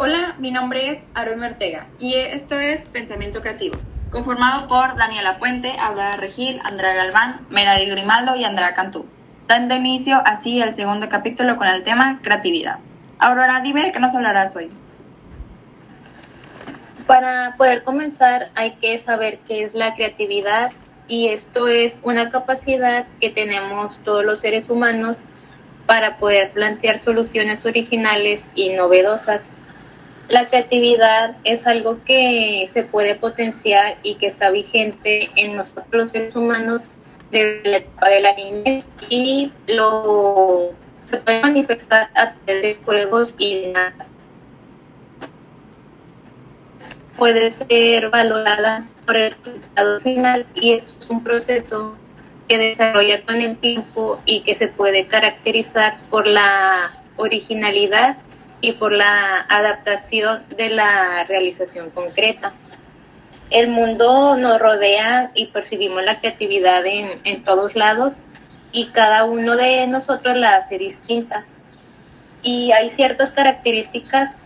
Hola, mi nombre es Aaron Ortega y esto es Pensamiento Creativo, conformado por Daniela Puente, Aurora Regil, Andrea Galván, Merari Grimaldo y Andrea Cantú, dando inicio así al segundo capítulo con el tema creatividad. Aurora, dime qué nos hablarás hoy. Para poder comenzar hay que saber qué es la creatividad y esto es una capacidad que tenemos todos los seres humanos para poder plantear soluciones originales y novedosas. La creatividad es algo que se puede potenciar y que está vigente en nosotros los seres humanos desde la etapa de la niñez y lo se puede manifestar a través de juegos y dinámicas puede ser valorada por el resultado final y esto es un proceso que desarrolla con el tiempo y que se puede caracterizar por la originalidad y por la adaptación de la realización concreta. El mundo nos rodea y percibimos la creatividad en, en todos lados y cada uno de nosotros la hace distinta. Y hay ciertas características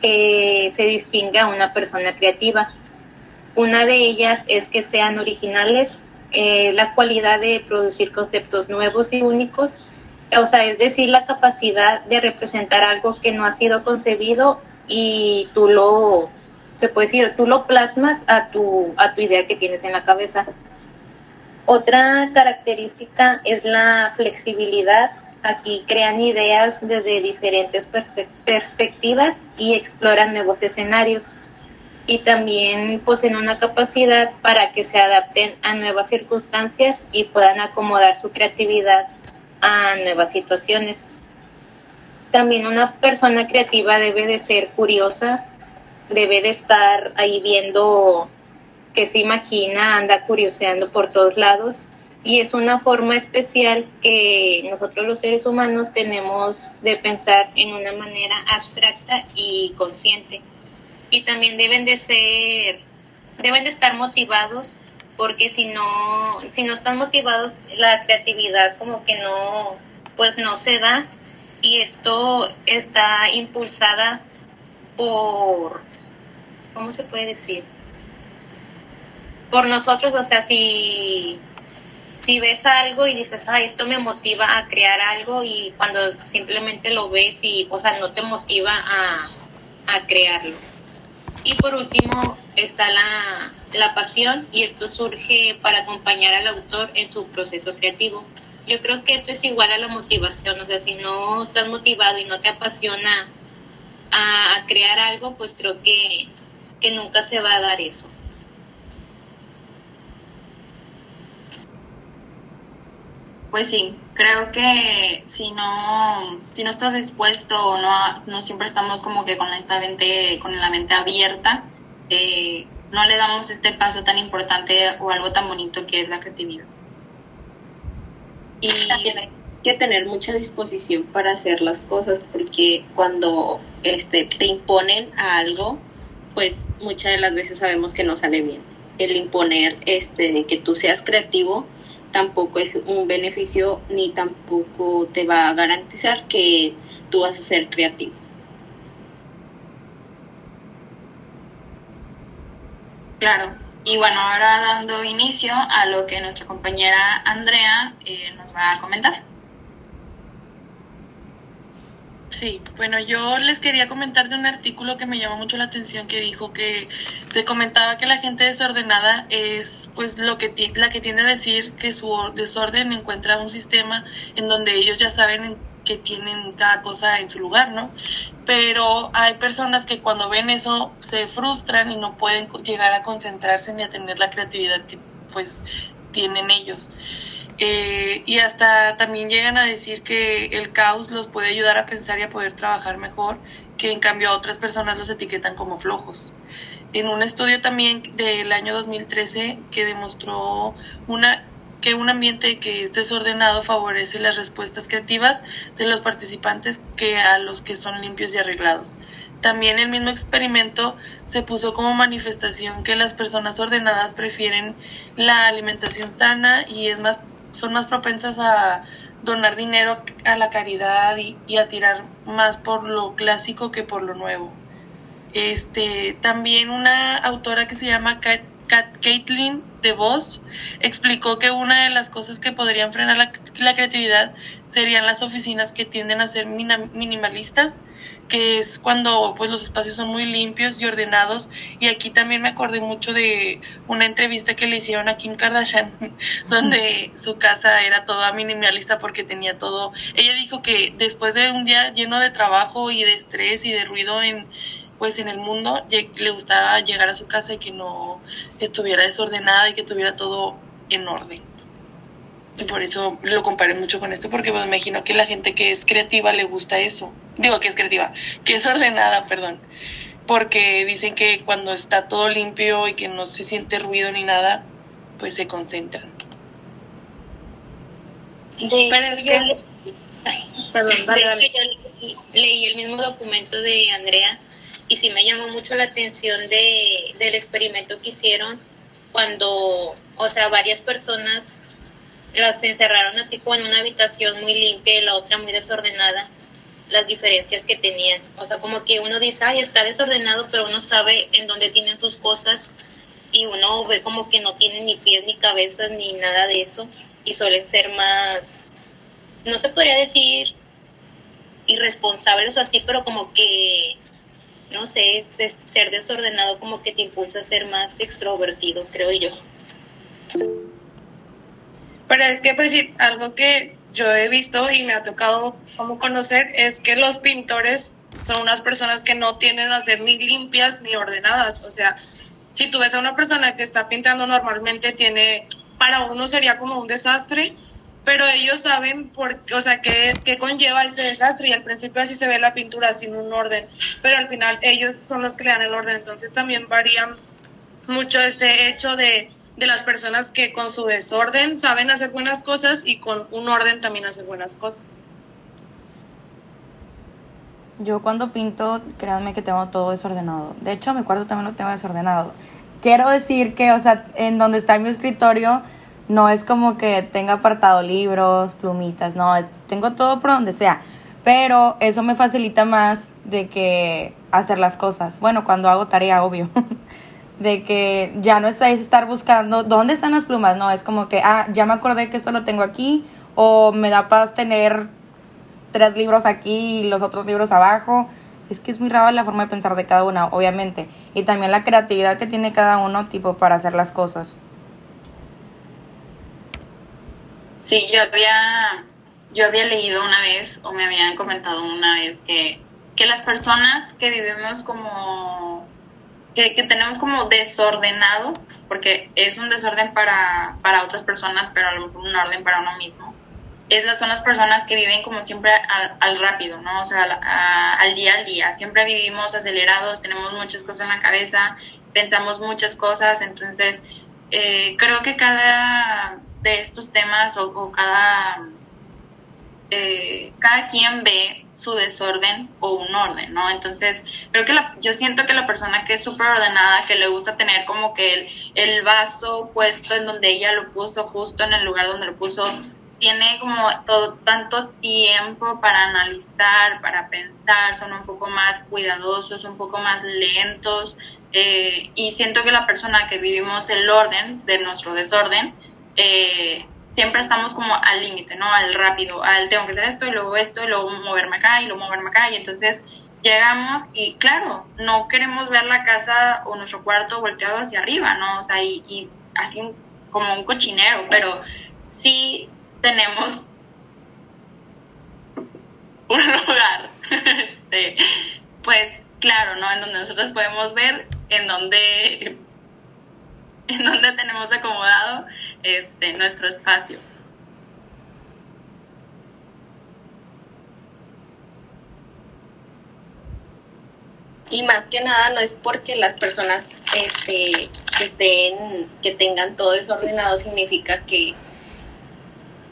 que se distingue a una persona creativa. Una de ellas es que sean originales, eh, la cualidad de producir conceptos nuevos y únicos, o sea, es decir, la capacidad de representar algo que no ha sido concebido y tú lo, se puede decir, tú lo plasmas a tu, a tu idea que tienes en la cabeza. Otra característica es la flexibilidad Aquí crean ideas desde diferentes perspectivas y exploran nuevos escenarios. Y también poseen una capacidad para que se adapten a nuevas circunstancias y puedan acomodar su creatividad a nuevas situaciones. También una persona creativa debe de ser curiosa, debe de estar ahí viendo qué se imagina, anda curioseando por todos lados y es una forma especial que nosotros los seres humanos tenemos de pensar en una manera abstracta y consciente. Y también deben de ser, deben de estar motivados porque si no, si no están motivados, la creatividad como que no, pues no se da y esto está impulsada por, ¿cómo se puede decir? Por nosotros, o sea, si si ves algo y dices, ay, esto me motiva a crear algo y cuando simplemente lo ves y, o sea, no te motiva a, crearlo. Y por último está la, la pasión y esto surge para acompañar al autor en su proceso creativo. Yo creo que esto es igual a la motivación, o sea, si no estás motivado y no te apasiona a, crear algo, pues creo que, que nunca se va a dar eso. Pues sí, creo que si no, si no estás dispuesto o no, no siempre estamos como que con esta mente, con la mente abierta, eh, no le damos este paso tan importante o algo tan bonito que es la creatividad. Y hay que tener mucha disposición para hacer las cosas porque cuando este, te imponen a algo, pues muchas de las veces sabemos que no sale bien. El imponer este, que tú seas creativo, tampoco es un beneficio ni tampoco te va a garantizar que tú vas a ser creativo. Claro, y bueno, ahora dando inicio a lo que nuestra compañera Andrea eh, nos va a comentar. Sí, bueno, yo les quería comentar de un artículo que me llamó mucho la atención que dijo que se comentaba que la gente desordenada es pues lo que la que tiende a decir que su desorden encuentra un sistema en donde ellos ya saben que tienen cada cosa en su lugar, ¿no? Pero hay personas que cuando ven eso se frustran y no pueden llegar a concentrarse ni a tener la creatividad que pues tienen ellos. Eh, y hasta también llegan a decir que el caos los puede ayudar a pensar y a poder trabajar mejor, que en cambio a otras personas los etiquetan como flojos. En un estudio también del año 2013 que demostró una, que un ambiente que es desordenado favorece las respuestas creativas de los participantes que a los que son limpios y arreglados. También el mismo experimento se puso como manifestación que las personas ordenadas prefieren la alimentación sana y es más son más propensas a donar dinero a la caridad y, a tirar más por lo clásico que por lo nuevo. Este, también una autora que se llama Kat, Caitlin DeVos explicó que una de las cosas que podrían frenar la, la creatividad serían las oficinas que tienden a ser minimalistas que es cuando pues los espacios son muy limpios y ordenados. Y aquí también me acordé mucho de una entrevista que le hicieron a Kim Kardashian donde su casa era toda minimalista porque tenía todo. Ella dijo que después de un día lleno de trabajo y de estrés y de ruido en pues en el mundo le gustaba llegar a su casa y que no estuviera desordenada y que tuviera todo en orden y por eso lo comparé mucho con esto porque pues, me imagino que la gente que es creativa le gusta eso. Digo que es creativa, que es ordenada, perdón, porque dicen que cuando está todo limpio y que no se siente ruido ni nada, pues se concentran. Pero es que, perdón, de hecho, yo leí el mismo documento de Andrea y sí me llamó mucho la atención de, del experimento que hicieron cuando, o sea, varias personas las encerraron así como en una habitación muy limpia y la otra muy desordenada las diferencias que tenían. O sea, como que uno dice, ay, está desordenado, pero uno sabe en dónde tienen sus cosas y uno ve como que no tienen ni pies ni cabezas ni nada de eso y suelen ser más, no se podría decir irresponsables o así, pero como que, no sé, ser desordenado como que te impulsa a ser más extrovertido, creo yo. Pero es que algo que yo he visto y me ha tocado como conocer es que los pintores son unas personas que no tienden a ser ni limpias ni ordenadas. O sea, si tú ves a una persona que está pintando normalmente, tiene, para uno sería como un desastre, pero ellos saben por, o sea, qué, conlleva este desastre y al principio así se ve la pintura sin un orden, pero al final ellos son los que le dan el orden. Entonces también varía mucho este hecho de de las personas que con su desorden saben hacer buenas cosas y con un orden también hacer buenas cosas. Yo cuando pinto, créanme que tengo todo desordenado. De hecho, mi cuarto también lo tengo desordenado. Quiero decir que, o sea, en donde está mi escritorio, no es como que tenga apartado libros, plumitas, no, tengo todo por donde sea. Pero eso me facilita más de que hacer las cosas. Bueno, cuando hago tarea, obvio. de que ya no estáis estar buscando dónde están las plumas, no, es como que, ah, ya me acordé que esto lo tengo aquí, o me da paz tener tres libros aquí y los otros libros abajo. Es que es muy rara la forma de pensar de cada una, obviamente. Y también la creatividad que tiene cada uno, tipo, para hacer las cosas. Sí, yo había, yo había leído una vez, o me habían comentado una vez, que, que las personas que vivimos como que, tenemos como desordenado, porque es un desorden para, para otras personas, pero a lo mejor un orden para uno mismo. Es, son las personas que viven como siempre al, rápido, ¿no? O sea, al, día al día. Siempre vivimos acelerados, tenemos muchas cosas en la cabeza, pensamos muchas cosas, entonces eh, creo que cada de estos temas o, cada, eh, cada quien ve su desorden o un orden, ¿no? Entonces, creo que la, yo siento que la persona que es súper ordenada, que le gusta tener como que el, vaso puesto en donde ella lo puso, justo en el lugar donde lo puso, tiene como todo tanto tiempo para analizar, para pensar, son un poco más cuidadosos, un poco más lentos, eh, y siento que la persona que vivimos el orden de nuestro desorden, eh, siempre estamos como al límite, ¿no? Al rápido, al tengo que hacer esto y luego esto y luego moverme acá y luego moverme acá y entonces llegamos y claro, no queremos ver la casa o nuestro cuarto volteado hacia arriba, ¿no? O sea, y, así como un cochinero, pero sí tenemos un lugar, este, pues claro, ¿no? En donde nosotros podemos ver en donde en donde tenemos acomodado este, nuestro espacio. Y más que nada no es porque las personas este, que estén, que tengan todo desordenado significa que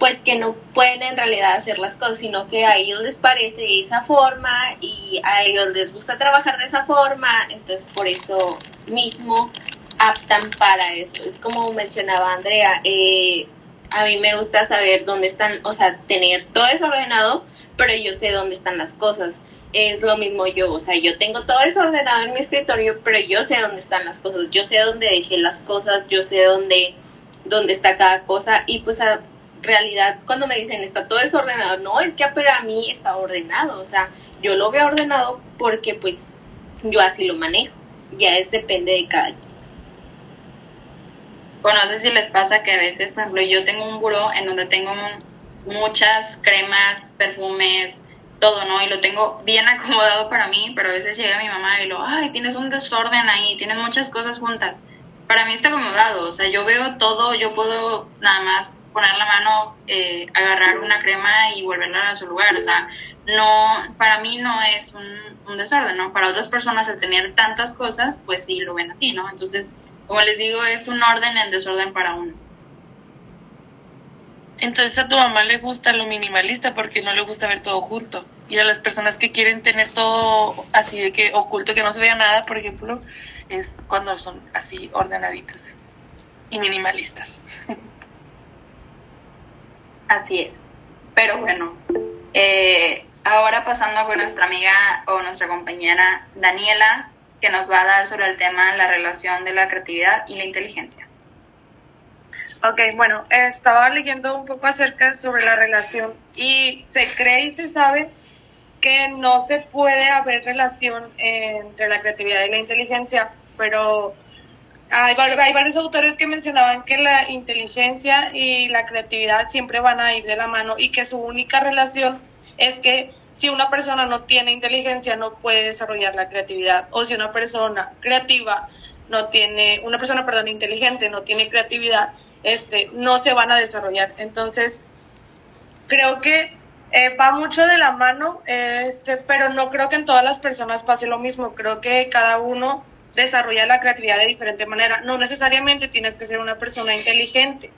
pues que no pueden en realidad hacer las cosas, sino que a ellos les parece esa forma y a ellos les gusta trabajar de esa forma, entonces por eso mismo aptan para eso. Es como mencionaba Andrea, eh, a mí me gusta saber dónde están, o sea, tener todo desordenado, pero yo sé dónde están las cosas. es lo mismo yo, o sea, yo tengo todo desordenado en mi escritorio, pero yo sé dónde están las cosas, yo sé dónde dejé las cosas, yo sé dónde, dónde está cada cosa y pues a realidad cuando me dicen está todo desordenado, no, es que para mí está ordenado, o sea, yo lo veo ordenado porque pues yo así lo manejo, ya es depende de cada quien. Bueno, no sé si les pasa que a veces, por ejemplo, yo tengo un buró en donde tengo muchas cremas, perfumes, todo, ¿no? Y lo tengo bien acomodado para mí, pero a veces llega mi mamá y lo, ay, tienes un desorden ahí, tienes muchas cosas juntas. Para mí está acomodado, o sea, yo veo todo, yo puedo nada más poner la mano, eh, agarrar una crema y volverla a su lugar, o sea, no, para mí no es un, un desorden, ¿no? Para otras personas al tener tantas cosas, pues sí lo ven así, ¿no? Entonces, como les digo, es un orden en desorden para uno. Entonces a tu mamá le gusta lo minimalista porque no le gusta ver todo junto. Y a las personas que quieren tener todo así de que oculto, que no se vea nada, por ejemplo, es cuando son así ordenaditas y minimalistas. Así es. Pero bueno, eh, ahora pasando con nuestra amiga o nuestra compañera Daniela, que nos va a dar sobre el tema la relación de la creatividad y la inteligencia. Ok, bueno, estaba leyendo un poco acerca sobre la relación y se cree y se sabe que no se puede haber relación entre la creatividad y la inteligencia, pero hay, hay, varios autores que mencionaban que la inteligencia y la creatividad siempre van a ir de la mano y que su única relación es que si una persona no tiene inteligencia no puede desarrollar la creatividad o si una persona creativa no tiene, una persona, perdón, inteligente no tiene creatividad, este, no se van a desarrollar. Entonces, creo que eh, va mucho de la mano, este, pero no creo que en todas las personas pase lo mismo. Creo que cada uno desarrolla la creatividad de diferente manera. No necesariamente tienes que ser una persona inteligente,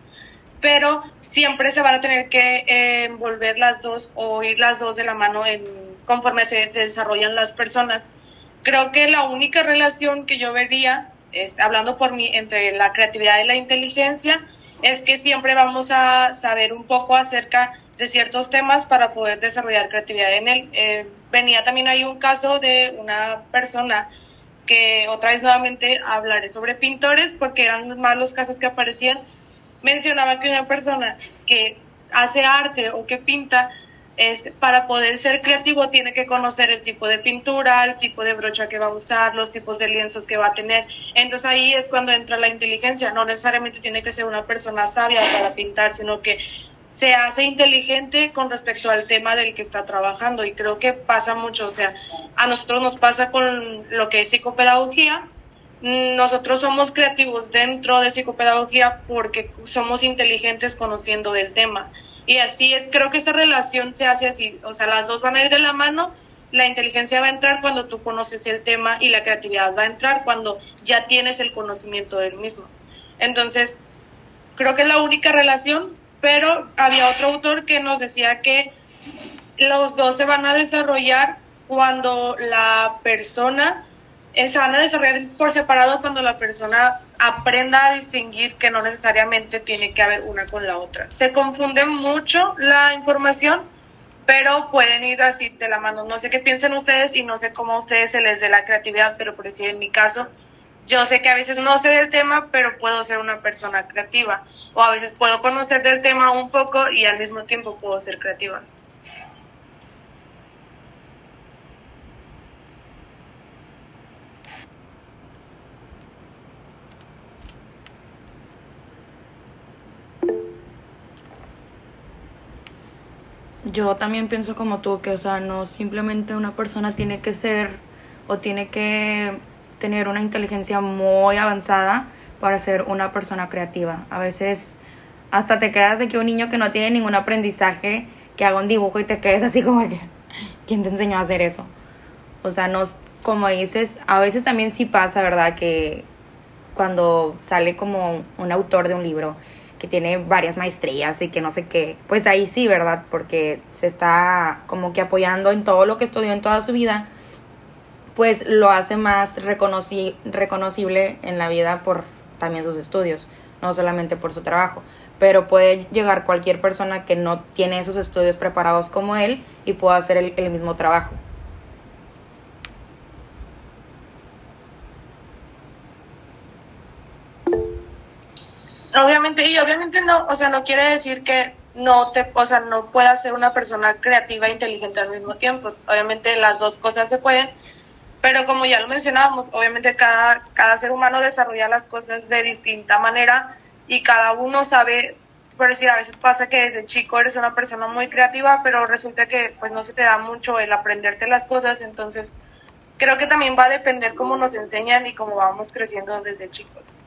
pero siempre se van a tener que eh, envolver las dos o ir las dos de la mano en, conforme se desarrollan las personas. Creo que la única relación que yo vería hablando por mí, entre la creatividad y la inteligencia, es que siempre vamos a saber un poco acerca de ciertos temas para poder desarrollar creatividad en él. Eh, venía también ahí un caso de una persona que otra vez nuevamente hablaré sobre pintores porque eran más los casos que aparecían. Mencionaba que una persona que hace arte o que pinta este, para poder ser creativo tiene que conocer el tipo de pintura, el tipo de brocha que va a usar, los tipos de lienzos que va a tener. Entonces ahí es cuando entra la inteligencia. No necesariamente tiene que ser una persona sabia para pintar, sino que se hace inteligente con respecto al tema del que está trabajando y creo que pasa mucho, o sea, a nosotros nos pasa con lo que es psicopedagogía, nosotros somos creativos dentro de psicopedagogía porque somos inteligentes conociendo del tema. Y así es, creo que esa relación se hace así, o sea, las dos van a ir de la mano, la inteligencia va a entrar cuando tú conoces el tema y la creatividad va a entrar cuando ya tienes el conocimiento del mismo. Entonces, creo que es la única relación, pero había otro autor que nos decía que los dos se van a desarrollar cuando la persona eh, se van a desarrollar por separado cuando la persona aprenda a distinguir que no necesariamente tiene que haber una con la otra. Se confunde mucho la información, pero pueden ir así de la mano. No sé qué piensen ustedes y no sé cómo a ustedes se les dé la creatividad, pero por decir en mi caso, yo sé que a veces no sé del tema, pero puedo ser una persona creativa. O a veces puedo conocer del tema un poco y al mismo tiempo puedo ser creativa. Yo también pienso como tú, que, o sea, no simplemente una persona tiene que ser o tiene que tener una inteligencia muy avanzada para ser una persona creativa. A veces hasta te quedas de que un niño que no tiene ningún aprendizaje, que haga un dibujo y te quedes así como que, ¿quién te enseñó a hacer eso? O sea, no, como dices, a veces también sí pasa, ¿verdad? Que cuando sale como un autor de un libro que tiene varias maestrías y que no sé qué, pues ahí sí, ¿verdad? Porque se está como que apoyando en todo lo que estudió en toda su vida, pues lo hace más reconoci reconocible en la vida por también sus estudios, no solamente por su trabajo. Pero puede llegar cualquier persona que no tiene esos estudios preparados como él y pueda hacer el mismo trabajo. Obviamente, y obviamente no, o sea, no quiere decir que no te, o sea, no puedas ser una persona creativa e inteligente al mismo tiempo. Obviamente las dos cosas se pueden, pero como ya lo mencionábamos, obviamente cada, cada ser humano desarrolla las cosas de distinta manera y cada uno sabe, por decir, a veces pasa que desde chico eres una persona muy creativa, pero resulta que pues no se te da mucho el aprenderte las cosas, entonces creo que también va a depender cómo nos enseñan y cómo vamos creciendo desde chicos.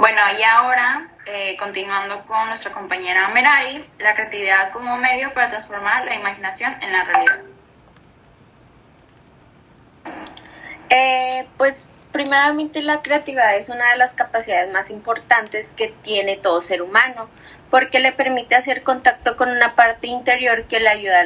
Bueno, y ahora, eh, continuando con nuestra compañera Merari, la creatividad como medio para transformar la imaginación en la realidad. Eh, pues primeramente la creatividad es una de las capacidades más importantes que tiene todo ser humano, porque le permite hacer contacto con una parte interior que le ayuda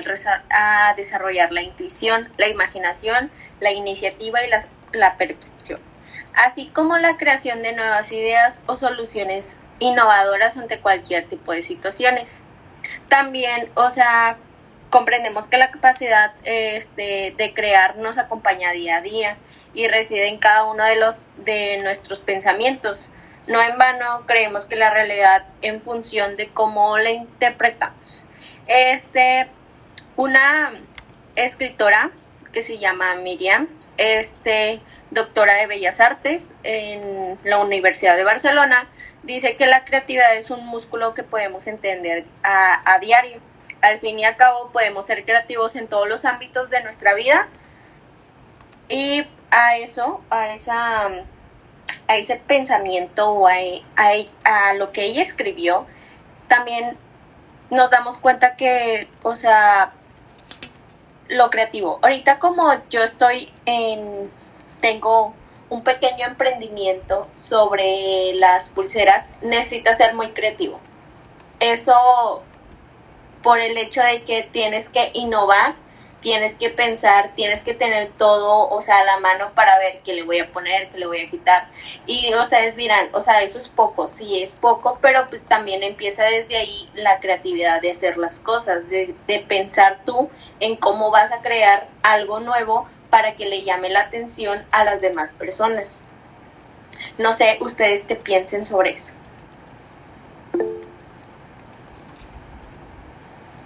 a desarrollar la intuición, la imaginación, la iniciativa y la, la percepción así como la creación de nuevas ideas o soluciones innovadoras ante cualquier tipo de situaciones. También, o sea, comprendemos que la capacidad este, de crear nos acompaña día a día y reside en cada uno de los de nuestros pensamientos. No en vano creemos que la realidad en función de cómo la interpretamos. Este, una escritora que se llama Miriam, este, doctora de Bellas Artes en la Universidad de Barcelona, dice que la creatividad es un músculo que podemos entender a, diario. Al fin y al cabo podemos ser creativos en todos los ámbitos de nuestra vida y a eso, a esa a ese pensamiento o a, a, lo que ella escribió, también nos damos cuenta que, o sea, lo creativo. Ahorita como yo estoy en tengo un pequeño emprendimiento sobre las pulseras, necesitas ser muy creativo. Eso por el hecho de que tienes que innovar, tienes que pensar, tienes que tener todo, o sea, a la mano para ver qué le voy a poner, qué le voy a quitar. Y ustedes dirán, o sea, eso es poco, sí es poco, pero pues también empieza desde ahí la creatividad de hacer las cosas, de, de pensar tú en cómo vas a crear algo nuevo para que le llame la atención a las demás personas. No sé ustedes qué piensen sobre eso.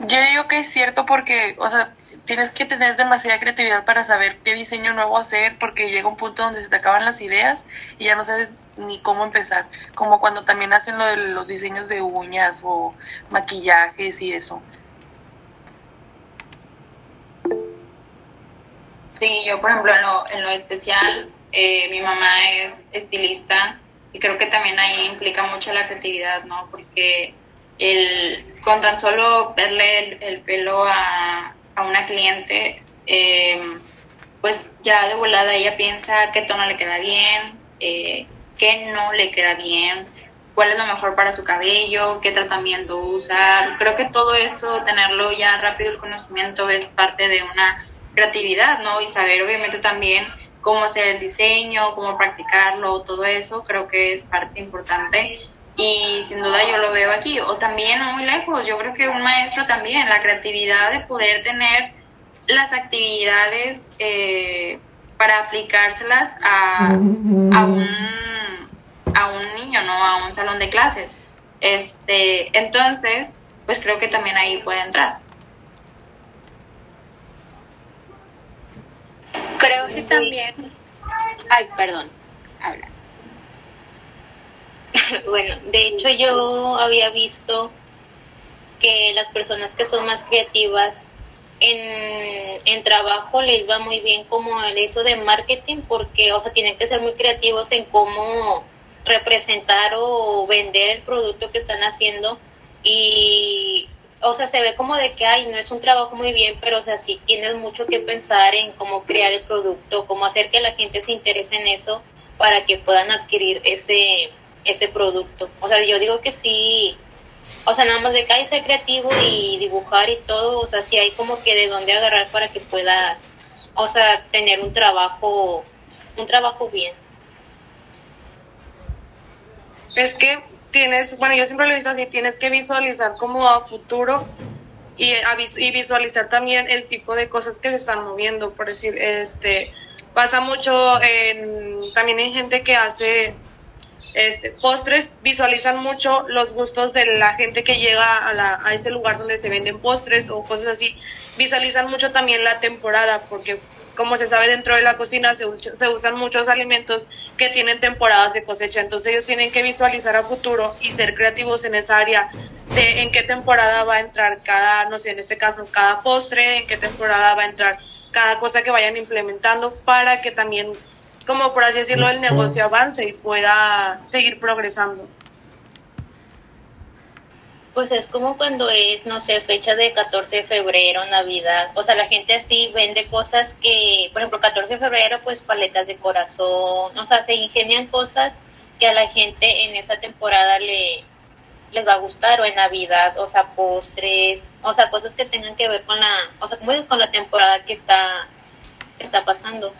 Yo digo que es cierto porque, o sea, tienes que tener demasiada creatividad para saber qué diseño nuevo hacer porque llega un punto donde se te acaban las ideas y ya no sabes ni cómo empezar. Como cuando también hacen lo de los diseños de uñas o maquillajes y eso. Sí, yo por ejemplo en lo, en lo especial, eh, mi mamá es estilista y creo que también ahí implica mucho la creatividad, ¿no? Porque el, con tan solo verle el, pelo a, a, una cliente, em, pues ya de volada ella piensa qué tono le queda bien, eh, qué no le queda bien, cuál es lo mejor para su cabello, qué tratamiento usar. Creo que todo eso, tenerlo ya rápido el conocimiento es parte de una creatividad, ¿no? Y saber obviamente también cómo hacer el diseño, cómo practicarlo, todo eso creo que es parte importante y sin duda yo lo veo aquí. O también muy lejos, yo creo que un maestro también, la creatividad de poder tener las actividades eh, para aplicárselas a, a, un, a un niño, ¿no? A un salón de clases. Este, entonces, pues creo que también ahí puede entrar. Creo que también. Ay, perdón, habla. bueno, de hecho yo había visto que las personas que son más creativas en, en trabajo les va muy bien como el eso de marketing porque, o sea, tienen que ser muy creativos en cómo representar o vender el producto que están haciendo y o sea, se ve como de que, ay, no es un trabajo muy bien, pero, o sea, sí tienes mucho que pensar en cómo crear el producto, cómo hacer que la gente se interese en eso para que puedan adquirir ese, ese producto. O sea, yo digo que sí, o sea, nada más de que hay ser creativo y dibujar y todo, o sea, sí hay como que de dónde agarrar para que puedas, o sea, tener un trabajo, un trabajo bien. Es que tienes, bueno, yo siempre lo he visto así, tienes que visualizar como a futuro y, y visualizar también el tipo de cosas que se están moviendo, por decir, este, pasa mucho en, también hay gente que hace este, postres, visualizan mucho los gustos de la gente que llega a, la, a ese lugar donde se venden postres o cosas así, visualizan mucho también la temporada, porque como se sabe dentro de la cocina se, se, usan muchos alimentos que tienen temporadas de cosecha, entonces ellos tienen que visualizar a futuro y ser creativos en esa área de en qué temporada va a entrar cada, no sé, en este caso cada postre, en qué temporada va a entrar cada cosa que vayan implementando para que también, como por así decirlo, el negocio avance y pueda seguir progresando. Pues es como cuando es, no sé, fecha de 14 de febrero, Navidad. O sea, la gente así vende cosas que, por ejemplo, 14 de febrero, pues paletas de corazón. O sea, se ingenian cosas que a la gente en esa temporada le les va a gustar o en Navidad, o sea, postres, o sea, cosas que tengan que ver con la, o sea, como dices, con la temporada que está, está pasando.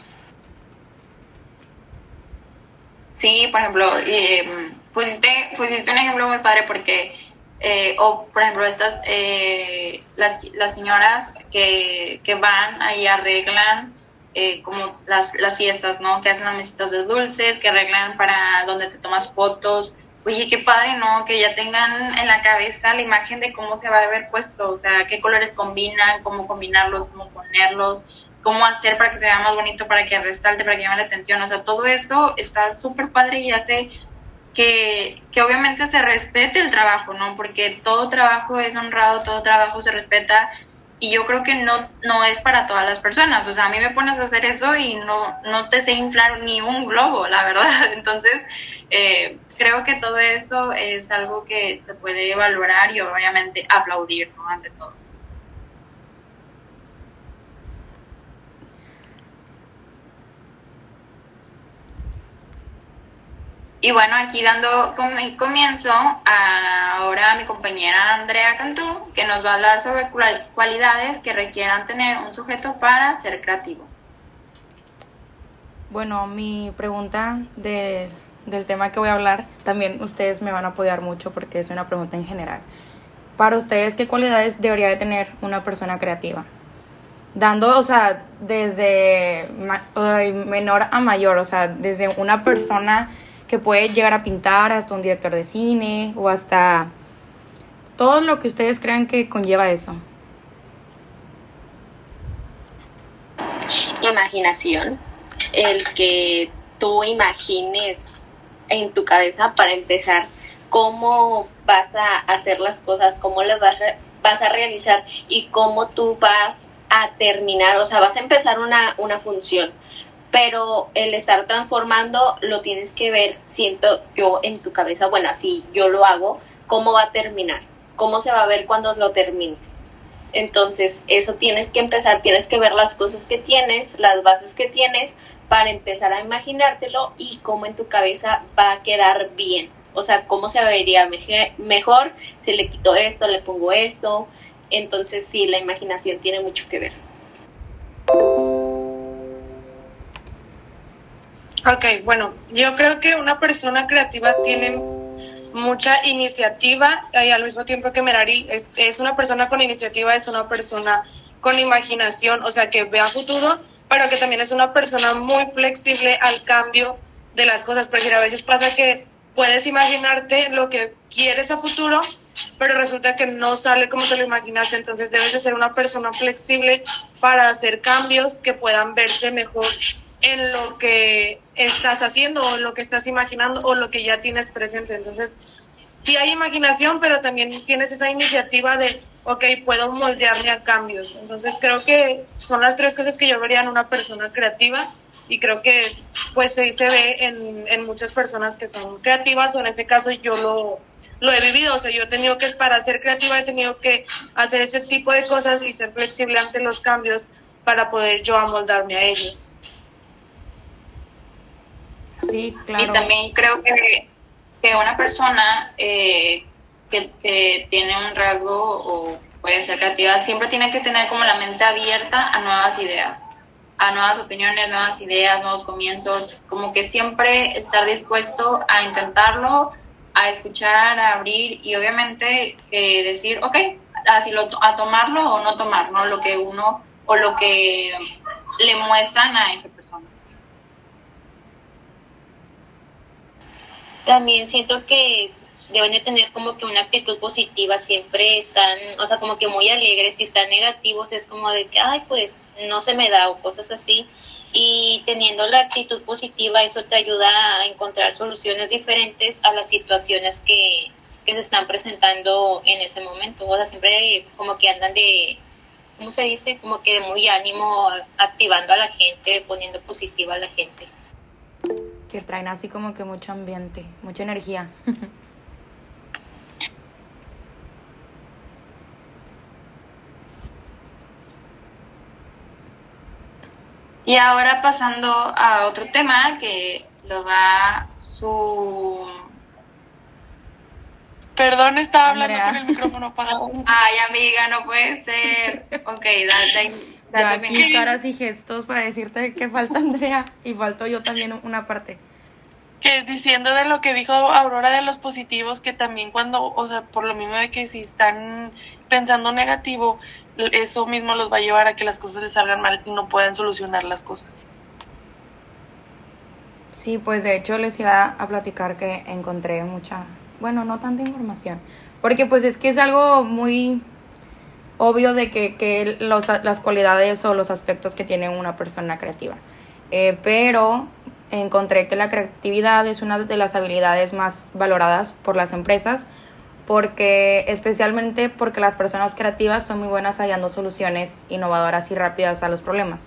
Sí, por ejemplo, eh, pusiste, pusiste un ejemplo muy padre porque eh, o por ejemplo estas eh, las, las, señoras que, que van ahí arreglan eh, como las, las fiestas, ¿no? Que hacen las mesitas de dulces, que arreglan para donde te tomas fotos. Oye, qué padre, ¿no? Que ya tengan en la cabeza la imagen de cómo se va a ver puesto, o sea, qué colores combinan, cómo combinarlos, cómo ponerlos, cómo hacer para que se vea más bonito, para que resalte, para que llame la atención. O sea, todo eso está súper padre y hace que, que, obviamente se respete el trabajo, ¿no? Porque todo trabajo es honrado, todo trabajo se respeta y yo creo que no, no es para todas las personas. O sea, a mí me pones a hacer eso y no, no te sé inflar ni un globo, la verdad. Entonces, eh, creo que todo eso es algo que se puede valorar y obviamente aplaudir, ¿no? Ante todo. Y bueno, aquí dando comienzo ahora a mi compañera Andrea Cantú, que nos va a hablar sobre cualidades que requieran tener un sujeto para ser creativo. Bueno, mi pregunta de, del tema que voy a hablar, también ustedes me van a apoyar mucho porque es una pregunta en general. Para ustedes, ¿qué cualidades debería de tener una persona creativa? Dando, o sea, desde menor a mayor, o sea, desde una persona que puede llegar a pintar hasta un director de cine o hasta todo lo que ustedes crean que conlleva eso. Imaginación, el que tú imagines en tu cabeza para empezar cómo vas a hacer las cosas, cómo las vas, vas a realizar y cómo tú vas a terminar, o sea, vas a empezar una, una función pero el estar transformando lo tienes que ver, siento yo en tu cabeza, bueno, así yo lo hago, cómo va a terminar, cómo se va a ver cuando lo termines. Entonces, eso tienes que empezar, tienes que ver las cosas que tienes, las bases que tienes, para empezar a imaginártelo y cómo en tu cabeza va a quedar bien. O sea, cómo se vería mejor si le quito esto, le pongo esto. Entonces, sí, la imaginación tiene mucho que ver. Ok, bueno, yo creo que una persona creativa tiene mucha iniciativa y al mismo tiempo que Merari es, es una persona con iniciativa, es una persona con imaginación, o sea, que ve a futuro, pero que también es una persona muy flexible al cambio de las cosas, porque a veces pasa que puedes imaginarte lo que quieres a futuro, pero resulta que no sale como te lo imaginaste, entonces debes de ser una persona flexible para hacer cambios que puedan verse mejor en lo que estás haciendo o lo que estás imaginando o lo que ya tienes presente. Entonces, sí hay imaginación, pero también tienes esa iniciativa de, ok, puedo moldearme a cambios. Entonces, creo que son las tres cosas que yo vería en una persona creativa y creo que pues sí se ve en, en muchas personas que son creativas o en este caso yo lo, lo he vivido, o sea, yo he tenido que, para ser creativa, he tenido que hacer este tipo de cosas y ser flexible ante los cambios para poder yo amoldarme a ellos. Sí, claro. Y también creo que, que una persona eh, que, que, tiene un rasgo o puede ser creativa siempre tiene que tener como la mente abierta a nuevas ideas, a nuevas opiniones, nuevas ideas, nuevos comienzos, como que siempre estar dispuesto a intentarlo, a escuchar, a abrir y obviamente eh, decir, ok, así lo, a tomarlo o no tomarlo, lo que uno o lo que le muestran a esa persona. También siento que deben de tener como que una actitud positiva, siempre están, o sea, como que muy alegres, si están negativos es como de que, ay, pues no se me da o cosas así. Y teniendo la actitud positiva, eso te ayuda a encontrar soluciones diferentes a las situaciones que, que se están presentando en ese momento. O sea, siempre como que andan de, ¿cómo se dice? Como que de muy ánimo, activando a la gente, poniendo positiva a la gente. Que traen así como que mucho ambiente, mucha energía. Y ahora pasando a otro tema que lo da su... Perdón, estaba hablando con el micrófono apagado. Ay, amiga, no puede ser. Ok, date, date aquí caras y gestos para decirte que falta Andrea y faltó yo también una parte que diciendo de lo que dijo Aurora de los positivos, que también cuando, o sea, por lo mismo de que si están pensando negativo, eso mismo los va a llevar a que las cosas les salgan mal y no puedan solucionar las cosas. Sí, pues de hecho les iba a platicar que encontré mucha, bueno, no tanta información, porque pues es que es algo muy obvio de que, que los, las cualidades o los aspectos que tiene una persona creativa. Eh, pero encontré que la creatividad es una de las habilidades más valoradas por las empresas porque especialmente porque las personas creativas son muy buenas hallando soluciones innovadoras y rápidas a los problemas.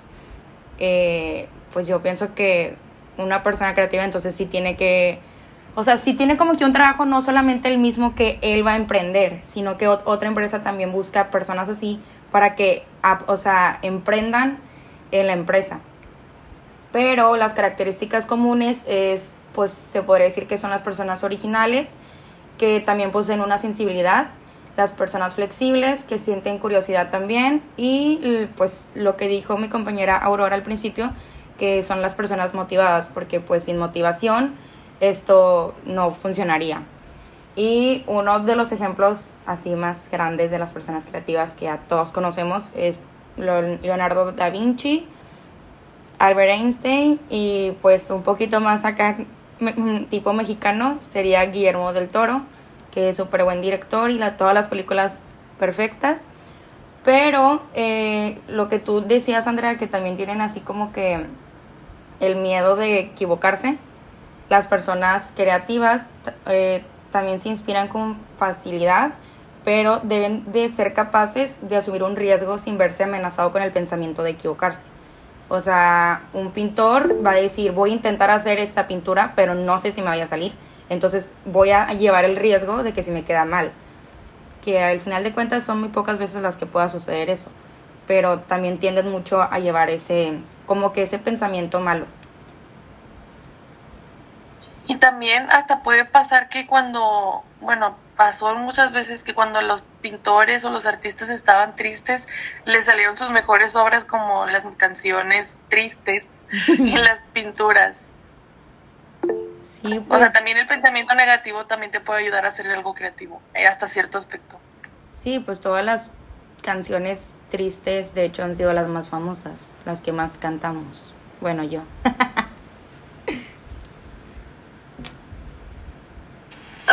Eh, pues yo pienso que una persona creativa entonces sí tiene que, o sea, sí tiene como que un trabajo no solamente el mismo que él va a emprender, sino que otra empresa también busca personas así para que, o sea, emprendan en la empresa. Pero las características comunes es, pues se podría decir que son las personas originales, que también poseen una sensibilidad, las personas flexibles, que sienten curiosidad también, y pues lo que dijo mi compañera Aurora al principio, que son las personas motivadas, porque pues sin motivación esto no funcionaría. Y uno de los ejemplos así más grandes de las personas creativas que a todos conocemos es Leonardo da Vinci, Albert Einstein y pues un poquito más acá tipo mexicano sería Guillermo del Toro, que es súper buen director y la, todas las películas perfectas. Pero eh, lo que tú decías, Andrea, que también tienen así como que el miedo de equivocarse. Las personas creativas eh, también se inspiran con facilidad, pero deben de ser capaces de asumir un riesgo sin verse amenazado con el pensamiento de equivocarse. O sea, un pintor va a decir, voy a intentar hacer esta pintura, pero no sé si me vaya a salir. Entonces voy a llevar el riesgo de que si me queda mal. Que al final de cuentas son muy pocas veces las que pueda suceder eso. Pero también tienden mucho a llevar ese, como que ese pensamiento malo. Y también hasta puede pasar que cuando, bueno, pasó muchas veces que cuando los pintores o los artistas estaban tristes, les salieron sus mejores obras como las canciones tristes y las pinturas. Sí, O sea, pues. también el pensamiento negativo también te puede ayudar a hacer algo creativo, eh, hasta cierto aspecto. Sí, pues todas las canciones tristes, de hecho, han sido las más famosas, las que más cantamos. Bueno, yo.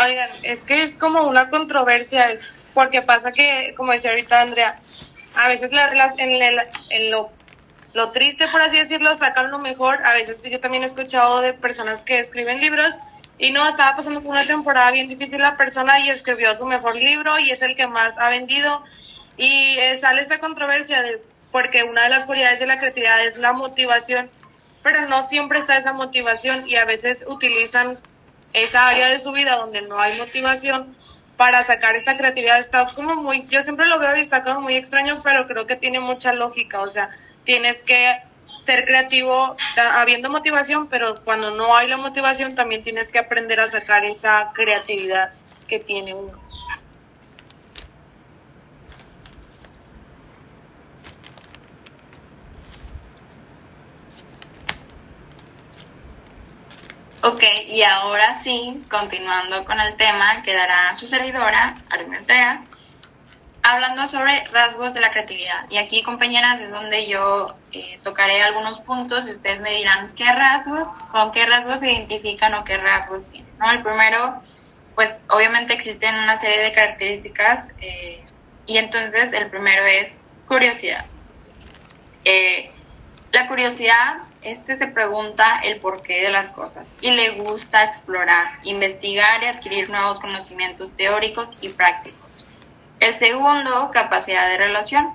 Oigan, es que es como una controversia, es porque pasa que, como decía ahorita Andrea, a veces en, lo, lo, triste, por así decirlo, sacan lo mejor. A veces yo también he escuchado de personas que escriben libros y no, estaba pasando por una temporada bien difícil la persona y escribió su mejor libro y es el que más ha vendido. Y eh, sale esta controversia de, porque una de las cualidades de la creatividad es la motivación, pero no siempre está esa motivación y a veces utilizan esa área de su vida donde no hay motivación para sacar esta creatividad está como muy, yo siempre lo veo y está como muy extraño, pero creo que tiene mucha lógica, o sea, tienes que ser creativo habiendo motivación, pero cuando no hay la motivación también tienes que aprender a sacar esa creatividad que tiene uno. Ok, y ahora sí, continuando con el tema, quedará su servidora, Aruna hablando sobre rasgos de la creatividad. Y aquí, compañeras, es donde yo eh, tocaré algunos puntos y ustedes me dirán qué rasgos, con qué rasgos se identifican o qué rasgos tienen. ¿no? El primero, pues obviamente existen una serie de características eh, y entonces el primero es curiosidad. Eh, la curiosidad este se pregunta el porqué de las cosas y le gusta explorar, investigar y adquirir nuevos conocimientos teóricos y prácticos. El segundo, capacidad de relación.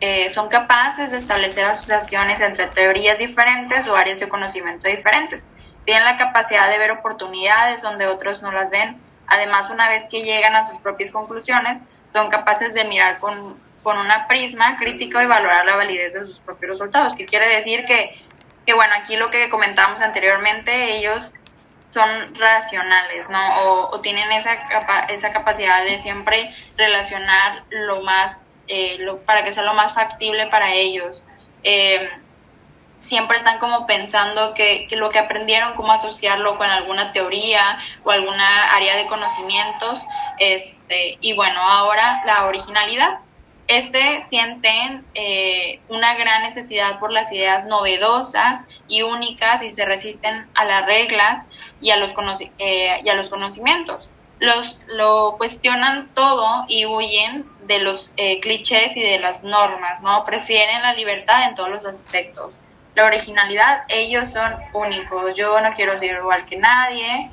Eh, son capaces de establecer asociaciones entre teorías diferentes o áreas de conocimiento diferentes. Tienen la capacidad de ver oportunidades donde otros no las ven. Además, una vez que llegan a sus propias conclusiones, son capaces de mirar con, con una prisma crítica y valorar la validez de sus propios resultados, que quiere decir que que bueno, aquí lo que comentábamos anteriormente, ellos son racionales, ¿no? O, tienen esa, esa capacidad de siempre relacionar lo más, eh, lo, para que sea lo más factible para ellos. Eh, siempre están como pensando que, que, lo que aprendieron, cómo asociarlo con alguna teoría o alguna área de conocimientos. Este, y bueno, ahora la originalidad. Este sienten eh, una gran necesidad por las ideas novedosas y únicas y se resisten a las reglas y a los, eh, y a los conocimientos. Los, lo cuestionan todo y huyen de los eh, clichés y de las normas, ¿no? Prefieren la libertad en todos los aspectos. La originalidad, ellos son únicos. Yo no quiero ser igual que nadie.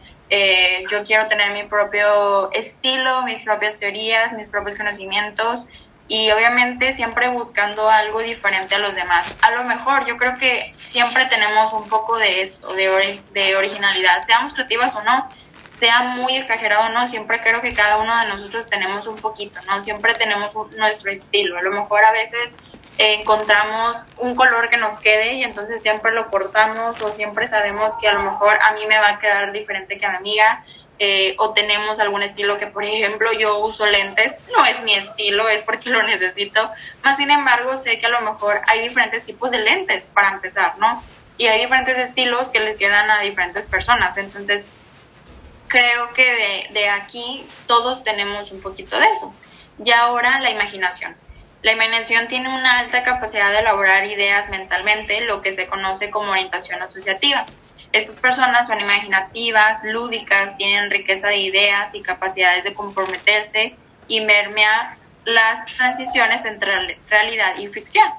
yo quiero tener mi propio estilo, mis propias teorías, mis propios conocimientos y obviamente siempre buscando algo diferente a los demás. A lo mejor yo creo que siempre tenemos un poco de esto, de, de originalidad, seamos creativas o no, sea muy exagerado o no, siempre creo que cada uno de nosotros tenemos un poquito, ¿no? Siempre tenemos nuestro estilo. A lo mejor a veces encontramos un color que nos quede y entonces siempre lo portamos o siempre sabemos que a lo mejor a mí me va a quedar diferente que a mi amiga eh, o tenemos algún estilo que, por ejemplo, yo uso lentes, no es mi estilo, es porque lo necesito, más sin embargo sé que a lo mejor hay diferentes tipos de lentes para empezar, ¿no? Y hay diferentes estilos que le quedan a diferentes personas, entonces creo que de, de aquí todos tenemos un poquito de eso. Y ahora la imaginación. La imaginación tiene una alta capacidad de elaborar ideas mentalmente, lo que se conoce como orientación asociativa. Estas personas son imaginativas, lúdicas, tienen riqueza de ideas y capacidades de comprometerse y mermear las transiciones entre realidad y ficción.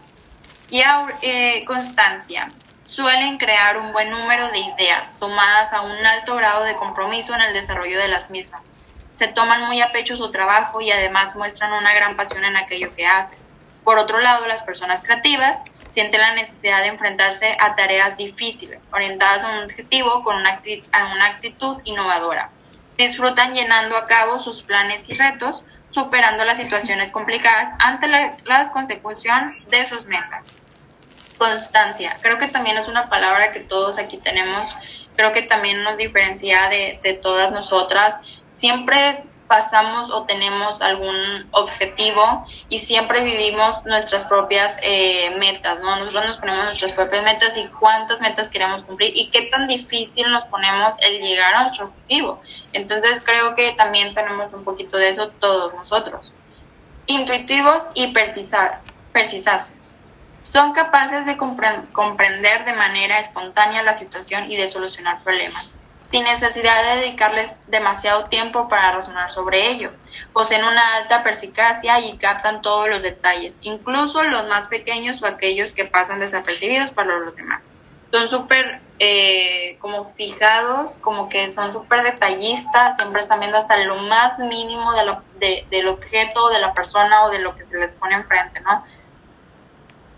Y eh, constancia. Suelen crear un buen número de ideas, sumadas a un alto grado de compromiso en el desarrollo de las mismas. Se toman muy a pecho su trabajo y además muestran una gran pasión en aquello que hacen. Por otro lado, las personas creativas siente la necesidad de enfrentarse a tareas difíciles, orientadas a un objetivo con una, actitud innovadora. Disfrutan llenando a cabo sus planes y retos, superando las situaciones complicadas ante la, consecución de sus metas. Constancia. Creo que también es una palabra que todos aquí tenemos. Creo que también nos diferencia de, de todas nosotras. Siempre pasamos o tenemos algún objetivo y siempre vivimos nuestras propias eh, metas, ¿no? Nosotros nos ponemos nuestras propias metas y cuántas metas queremos cumplir y qué tan difícil nos ponemos el llegar a nuestro objetivo. Entonces creo que también tenemos un poquito de eso todos nosotros. Intuitivos y persisaces. Son capaces de comprender de manera espontánea la situación y de solucionar problemas sin necesidad de dedicarles demasiado tiempo para razonar sobre ello. Poseen una alta perspicacia y captan todos los detalles, incluso los más pequeños o aquellos que pasan desapercibidos para los demás. Son súper eh, como fijados, como que son súper detallistas, siempre están viendo hasta lo más mínimo de lo, de, del objeto, de la persona o de lo que se les pone enfrente, ¿no?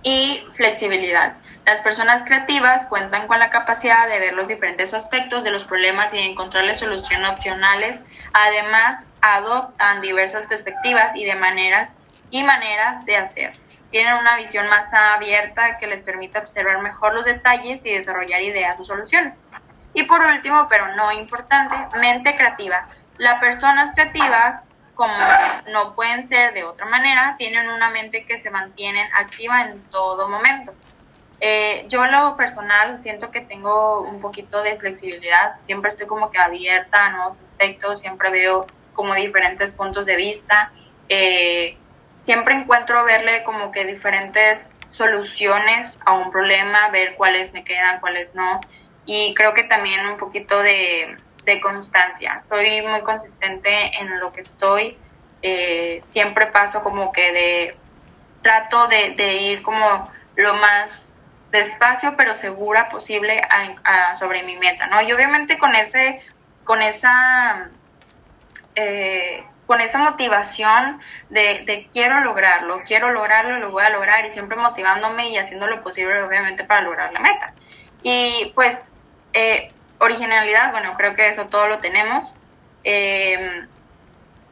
Y flexibilidad las personas creativas cuentan con la capacidad de ver los diferentes aspectos de los problemas y encontrarles soluciones opcionales. Además, adoptan diversas perspectivas y de maneras y maneras de hacer. Tienen una visión más abierta que les permite observar mejor los detalles y desarrollar ideas o soluciones. Y por último, pero no importante, mente creativa. Las personas creativas, como no pueden ser de otra manera, tienen una mente que se mantiene activa en todo momento. Eh, yo lo personal siento que tengo un poquito de flexibilidad, siempre estoy como que abierta a nuevos aspectos, siempre veo como diferentes puntos de vista, eh, siempre encuentro verle como que diferentes soluciones a un problema, ver cuáles me quedan, cuáles no, y creo que también un poquito de, de constancia, soy muy consistente en lo que estoy, eh, siempre paso como que de, trato de, ir como lo más despacio pero segura posible sobre mi meta, ¿no? Y obviamente con ese, con esa, eh, con esa motivación de, quiero lograrlo, quiero lograrlo, lo voy a lograr y siempre motivándome y haciendo lo posible obviamente para lograr la meta. Y pues eh, originalidad, bueno, creo que eso todo lo tenemos. Eh,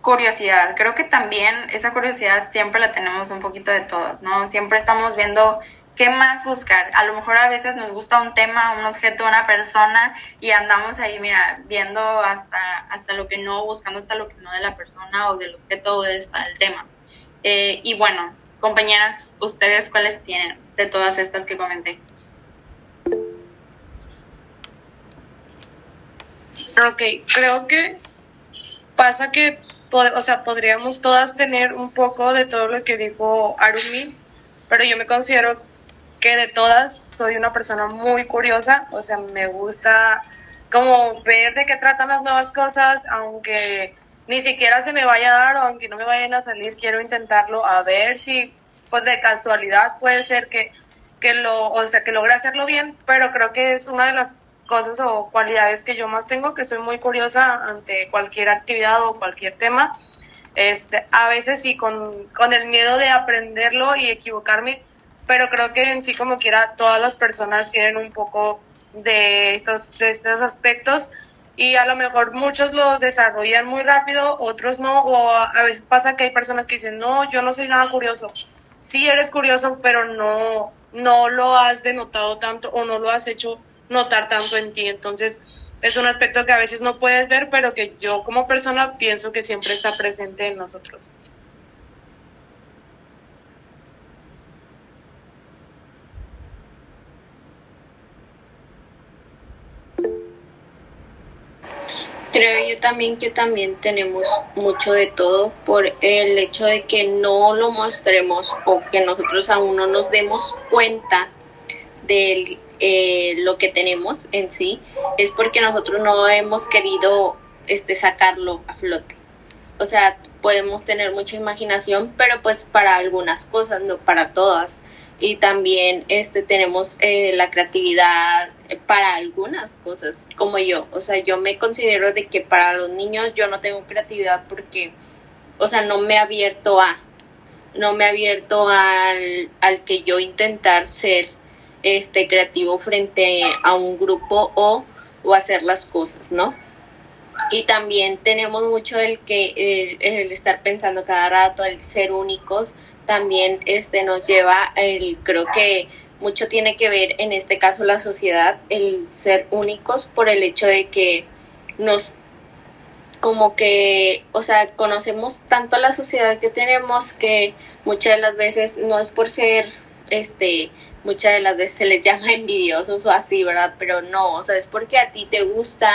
curiosidad, creo que también esa curiosidad siempre la tenemos un poquito de todas, ¿no? Siempre estamos viendo ¿qué más buscar? A lo mejor a veces nos gusta un tema, un objeto, una persona y andamos ahí, mira, viendo hasta, hasta lo que no, buscando hasta lo que no de la persona o del objeto o de del tema. Eh, y bueno, compañeras, ¿ustedes cuáles tienen de todas estas que comenté? Ok, creo que pasa que, o sea, podríamos todas tener un poco de todo lo que dijo Arumi, pero yo me considero que de todas soy una persona muy curiosa, o sea, me gusta como ver de qué tratan las nuevas cosas, aunque ni siquiera se me vaya a dar o aunque no me vayan a salir, quiero intentarlo a ver si pues de casualidad puede ser que, que lo, o sea, que logre hacerlo bien, pero creo que es una de las cosas o cualidades que yo más tengo, que soy muy curiosa ante cualquier actividad o cualquier tema. Este, a veces sí, con, con el miedo de aprenderlo y equivocarme, pero creo que en sí como quiera todas las personas tienen un poco de estos, de estos aspectos y a lo mejor muchos lo desarrollan muy rápido, otros no, o a veces pasa que hay personas que dicen, no, yo no soy nada curioso. Sí eres curioso, pero no, no lo has denotado tanto o no lo has hecho notar tanto en ti. Entonces, es un aspecto que a veces no puedes ver, pero que yo como persona pienso que siempre está presente en nosotros. Creo yo también que también tenemos mucho de todo por el hecho de que no lo mostremos o que nosotros aún no nos demos cuenta de eh, lo que tenemos en sí, es porque nosotros no hemos querido este, sacarlo a flote. O sea, podemos tener mucha imaginación, pero pues para algunas cosas, no para todas y también este tenemos eh, la creatividad para algunas cosas como yo o sea yo me considero de que para los niños yo no tengo creatividad porque o sea no me he abierto a no me he abierto al, al que yo intentar ser este creativo frente a un grupo o, o hacer las cosas no y también tenemos mucho el que el estar pensando cada rato el ser únicos también este nos lleva el creo que mucho tiene que ver en este caso la sociedad el ser únicos por el hecho de que nos como que o sea conocemos tanto a la sociedad que tenemos que muchas de las veces no es por ser este muchas de las veces se les llama envidiosos o así, ¿verdad? Pero no, o sea, es porque a ti te gusta,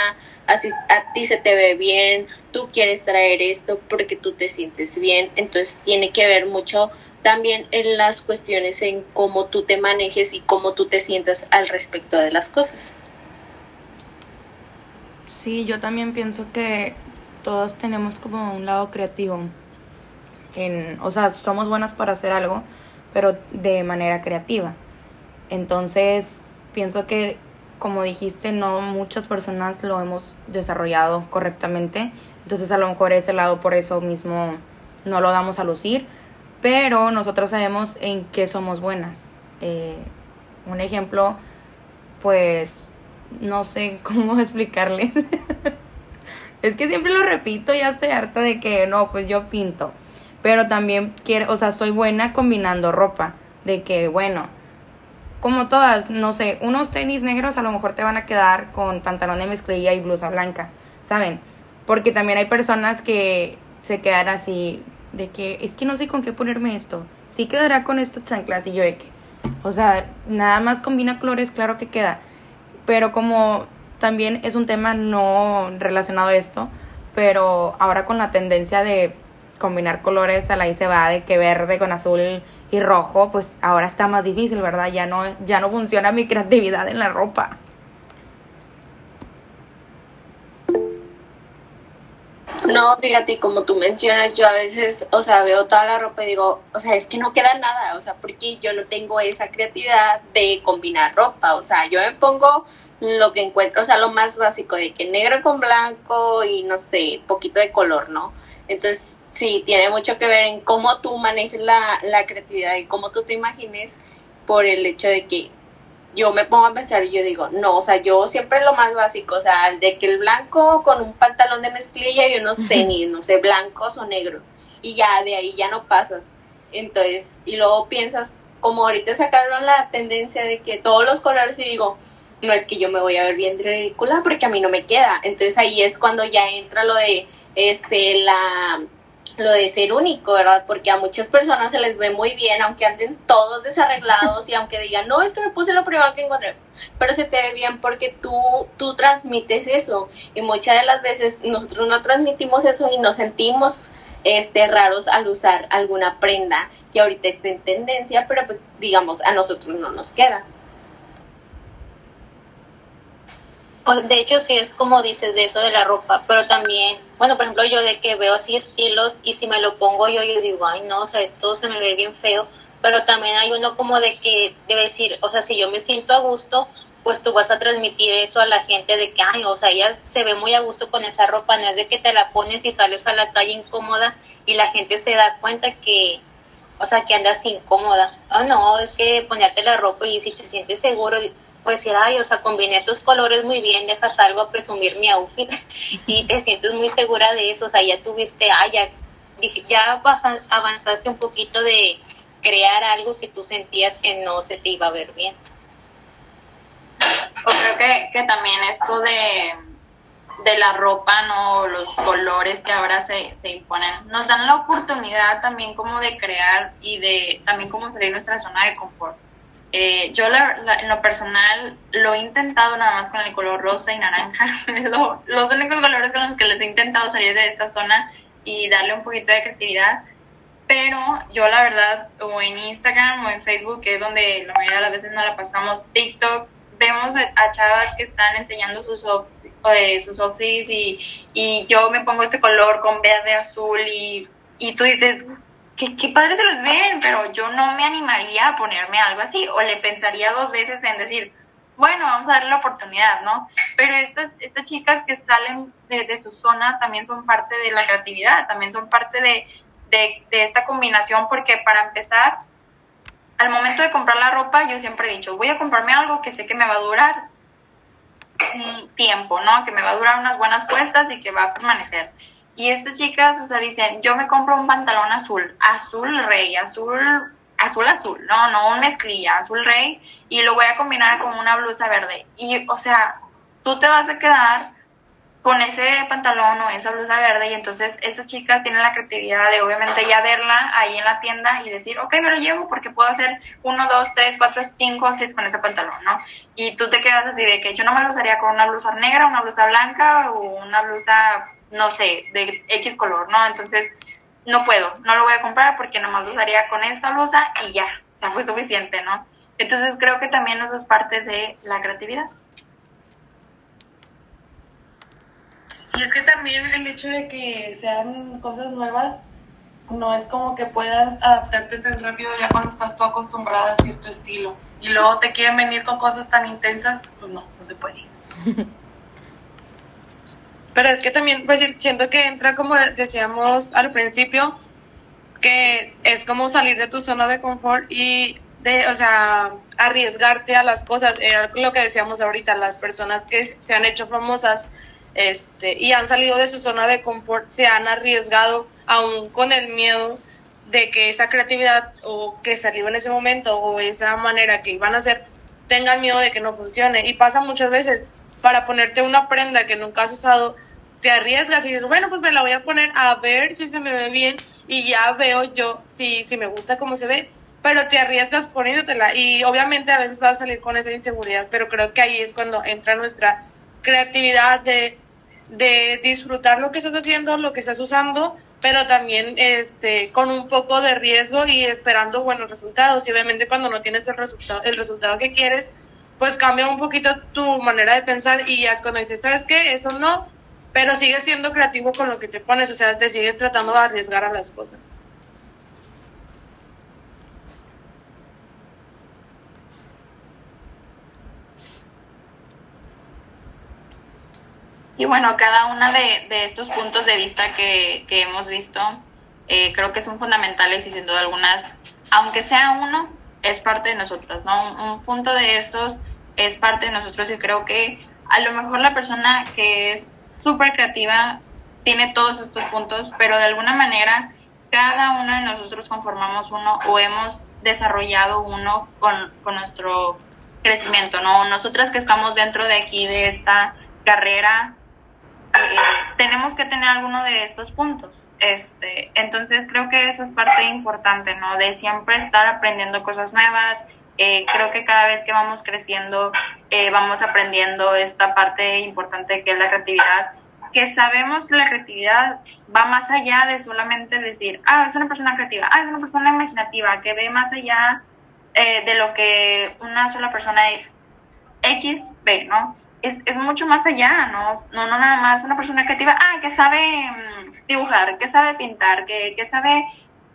así a ti se te ve bien, tú quieres traer esto porque tú te sientes bien, entonces tiene que ver mucho también en las cuestiones en cómo tú te manejes y cómo tú te sientas al respecto de las cosas. Sí, yo también pienso que todos tenemos como un lado creativo. En, o sea, somos buenas para hacer algo, pero de manera creativa. Entonces, pienso que, como dijiste, no muchas personas lo hemos desarrollado correctamente. Entonces, a lo mejor ese lado por eso mismo no lo damos a lucir. Pero nosotros sabemos en qué somos buenas. Eh, un ejemplo, pues, no sé cómo explicarles. es que siempre lo repito, ya estoy harta de que no, pues yo pinto. Pero también quiero, o sea, soy buena combinando ropa. De que, bueno, como todas, no sé, unos tenis negros a lo mejor te van a quedar con pantalón de mezclilla y blusa blanca, ¿saben? Porque también hay personas que se quedan así, de que es que no sé con qué ponerme esto, sí quedará con estas chanclas y yo de que, O sea, nada más combina colores, claro que queda. Pero como también es un tema no relacionado a esto, pero ahora con la tendencia de combinar colores a la ahí se va de que verde con azul y rojo, pues ahora está más difícil, ¿verdad? Ya no, ya no funciona mi creatividad en la ropa. No, fíjate, como tú mencionas, yo a veces, o sea, veo toda la ropa y digo, o sea, es que no queda nada, o sea, porque yo no tengo esa creatividad de combinar ropa, o sea, yo me pongo lo que encuentro, o sea, lo más básico de que negro con blanco y no sé, poquito de color, ¿no? Entonces, sí, tiene mucho que ver en cómo tú manejes la, la creatividad y cómo tú te imagines por el hecho de que yo me pongo a pensar y yo digo, no, o sea, yo siempre lo más básico, o sea, de que el blanco con un pantalón de mezclilla y unos tenis, no sé, blancos o negros, y ya de ahí ya no pasas. Entonces, y luego piensas, como ahorita sacaron la tendencia de que todos los colores y digo, no es que yo me voy a ver bien ridícula porque a mí no me queda. Entonces ahí es cuando ya entra lo de este la lo de ser único, ¿verdad? Porque a muchas personas se les ve muy bien, aunque anden todos desarreglados y aunque digan, no, es que me puse lo primero que encontré, pero se te ve bien porque tú, tú transmites eso y muchas de las veces nosotros no transmitimos eso y nos sentimos este, raros al usar alguna prenda que ahorita está en tendencia, pero pues digamos, a nosotros no nos queda. De hecho, sí es como dices de eso de la ropa, pero también, bueno, por ejemplo, yo de que veo así estilos y si me lo pongo yo, yo digo, ay, no, o sea, esto se me ve bien feo, pero también hay uno como de que debe decir, o sea, si yo me siento a gusto, pues tú vas a transmitir eso a la gente de que, ay, o sea, ella se ve muy a gusto con esa ropa, no es de que te la pones y sales a la calle incómoda y la gente se da cuenta que, o sea, que andas incómoda. Oh, no, es que ponerte la ropa y si te sientes seguro, pues decir, ay, o sea, combiné estos colores muy bien, dejas algo a presumir mi outfit y te sientes muy segura de eso, o sea, ya tuviste, ah, ya, ya avanzaste un poquito de crear algo que tú sentías que no se te iba a ver bien. O creo que, que también esto de, de la ropa, ¿no? Los colores que ahora se, se imponen, nos dan la oportunidad también como de crear y de también como salir nuestra zona de confort eh, yo en lo personal lo he intentado nada más con el color rosa y naranja. los únicos colores con los que les he intentado salir de esta zona y darle un poquito de creatividad. Pero yo la verdad, o en Instagram o en Facebook, que es donde la mayoría de las veces no la pasamos, TikTok, vemos a, chavas que están enseñando sus eh, sus outfits y, y yo me pongo este color con verde, azul y, y tú dices, qué, qué padre se los ven, pero yo no me animaría a ponerme algo así o le pensaría dos veces en decir, bueno, vamos a darle la oportunidad, ¿no? Pero estas, estas chicas que salen de, su zona también son parte de la creatividad, también son parte de, de, de esta combinación, porque para empezar, al momento de comprar la ropa, yo siempre he dicho, voy a comprarme algo que sé que me va a durar un tiempo, ¿no? Que me va a durar unas buenas puestas y que va a permanecer. Y estas chicas, o sea, dicen, yo me compro un pantalón azul, azul rey, azul, azul azul, no, no un mezclilla, azul rey, y lo voy a combinar con una blusa verde. Y, o sea, tú te vas a quedar con ese pantalón o esa blusa verde y entonces estas chicas tienen la creatividad de obviamente ya verla ahí en la tienda y decir, ok, me lo llevo porque puedo hacer uno, dos, tres, cuatro, cinco, seis con ese pantalón, ¿no? Y tú te quedas así de que yo no me lo usaría con una blusa negra, una blusa blanca o una blusa, no sé, de X color, ¿no? Entonces, no puedo, no lo voy a comprar porque nomás lo usaría con esta blusa y ya, o sea, fue suficiente, ¿no? Entonces creo que también eso es parte de la creatividad. Y es que también el hecho de que sean cosas nuevas no es como que puedas adaptarte tan rápido ya cuando estás tú acostumbrada a cierto estilo. Y luego te quieren venir con cosas tan intensas, pues no, no se puede. Pero es que también, pues siento que entra como decíamos al principio, que es como salir de tu zona de confort y de, o sea, arriesgarte a las cosas. Era lo que decíamos ahorita, las personas que se han hecho famosas este, y han salido de su zona de confort, se han arriesgado aún con el miedo de que esa creatividad o que salió en ese momento o esa manera que iban a hacer tengan miedo de que no funcione. Y pasa muchas veces, para ponerte una prenda que nunca has usado, te arriesgas y dices, bueno, pues me la voy a poner a ver si se me ve bien y ya veo yo si, si me gusta cómo se ve. pero te arriesgas poniéndotela y obviamente a veces vas a salir con esa inseguridad, pero creo que ahí es cuando entra nuestra creatividad de, de disfrutar lo que estás haciendo, lo que estás usando, pero también este con un poco de riesgo y esperando buenos resultados. Y obviamente cuando no tienes el resultado, el resultado que quieres, pues cambia un poquito tu manera de pensar y ya es cuando dices, ¿sabes qué? Eso no, pero sigues siendo creativo con lo que te pones, o sea, te sigues tratando de arriesgar a las cosas. Y bueno, cada uno de, de estos puntos de vista que, que hemos visto, eh, creo que son fundamentales y sin duda algunas, aunque sea uno, es parte de nosotros, ¿no? Un, un punto de estos es parte de nosotros y creo que a lo mejor la persona que es súper creativa tiene todos estos puntos, pero de alguna manera cada uno de nosotros conformamos uno o hemos desarrollado uno con, con nuestro crecimiento, ¿no? Nosotras que estamos dentro de aquí, de esta carrera, eh, tenemos que tener alguno de estos puntos. Este, entonces creo que eso es parte importante, ¿no? De siempre estar aprendiendo cosas nuevas. Eh, creo que cada vez que vamos creciendo, eh, vamos aprendiendo esta parte importante que es la creatividad, que sabemos que la creatividad va más allá de solamente decir, ah, es una persona creativa, ah, es una persona imaginativa, que ve más allá de lo que una sola persona X ve, ¿no? Es, es, mucho más allá, ¿no? ¿no? No nada más una persona creativa, ah, que sabe mm, dibujar, que sabe pintar, que, que sabe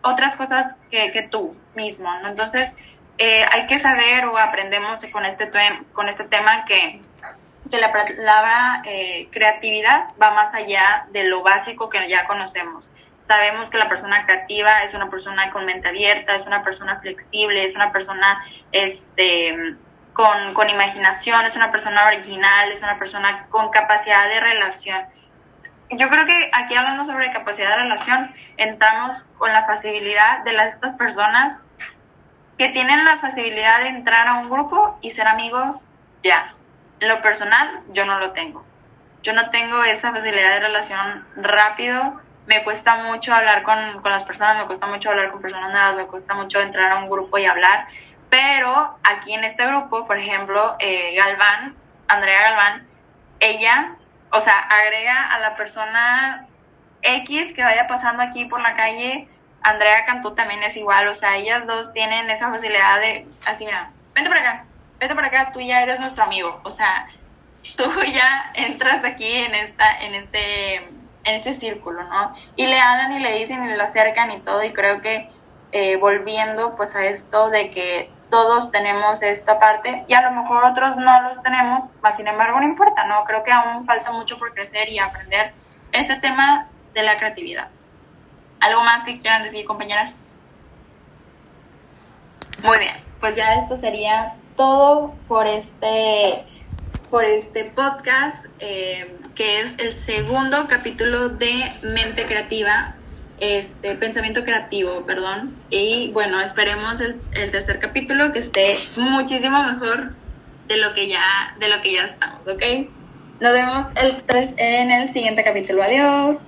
otras cosas que, que tú mismo, ¿no? Entonces, eh, hay que saber o aprendemos con este, con este tema que, que la palabra eh, creatividad va más allá de lo básico que ya conocemos. Sabemos que la persona creativa es una persona con mente abierta, es una persona flexible, es una persona este, con, con imaginación, es una persona original, es una persona con capacidad de relación. Yo creo que aquí hablando sobre capacidad de relación, entramos con la facilidad de las, estas personas que tienen la facilidad de entrar a un grupo y ser amigos ya. En lo personal, yo no lo tengo. Yo no tengo esa facilidad de relación rápido. Me cuesta mucho hablar con, con las personas, me cuesta mucho hablar con personas nuevas, me cuesta mucho entrar a un grupo y hablar. Pero aquí en este grupo, por ejemplo, eh, Galván, Andrea Galván, ella, o sea, agrega a la persona X que vaya pasando aquí por la calle, Andrea Cantú también es igual, o sea, ellas dos tienen esa facilidad de, así, mira, vente para acá, vente para acá, tú ya eres nuestro amigo, o sea, tú ya entras aquí en esta, en este, en este círculo, ¿no? Y le hablan y le dicen y le acercan y todo, y creo que eh, volviendo pues a esto de que todos tenemos esta parte y a lo mejor otros no los tenemos, mas sin embargo no importa, ¿no? Creo que aún falta mucho por crecer y aprender este tema de la creatividad. ¿Algo más que quieran decir, compañeras? Muy bien, pues ya esto sería todo por este, por este podcast, eh, que es el segundo capítulo de Mente Creativa este pensamiento creativo, perdón. Y bueno, esperemos el, tercer capítulo que esté muchísimo mejor de lo que ya, de lo que ya estamos, ¿ok? Nos vemos el tres en el siguiente capítulo. Adiós.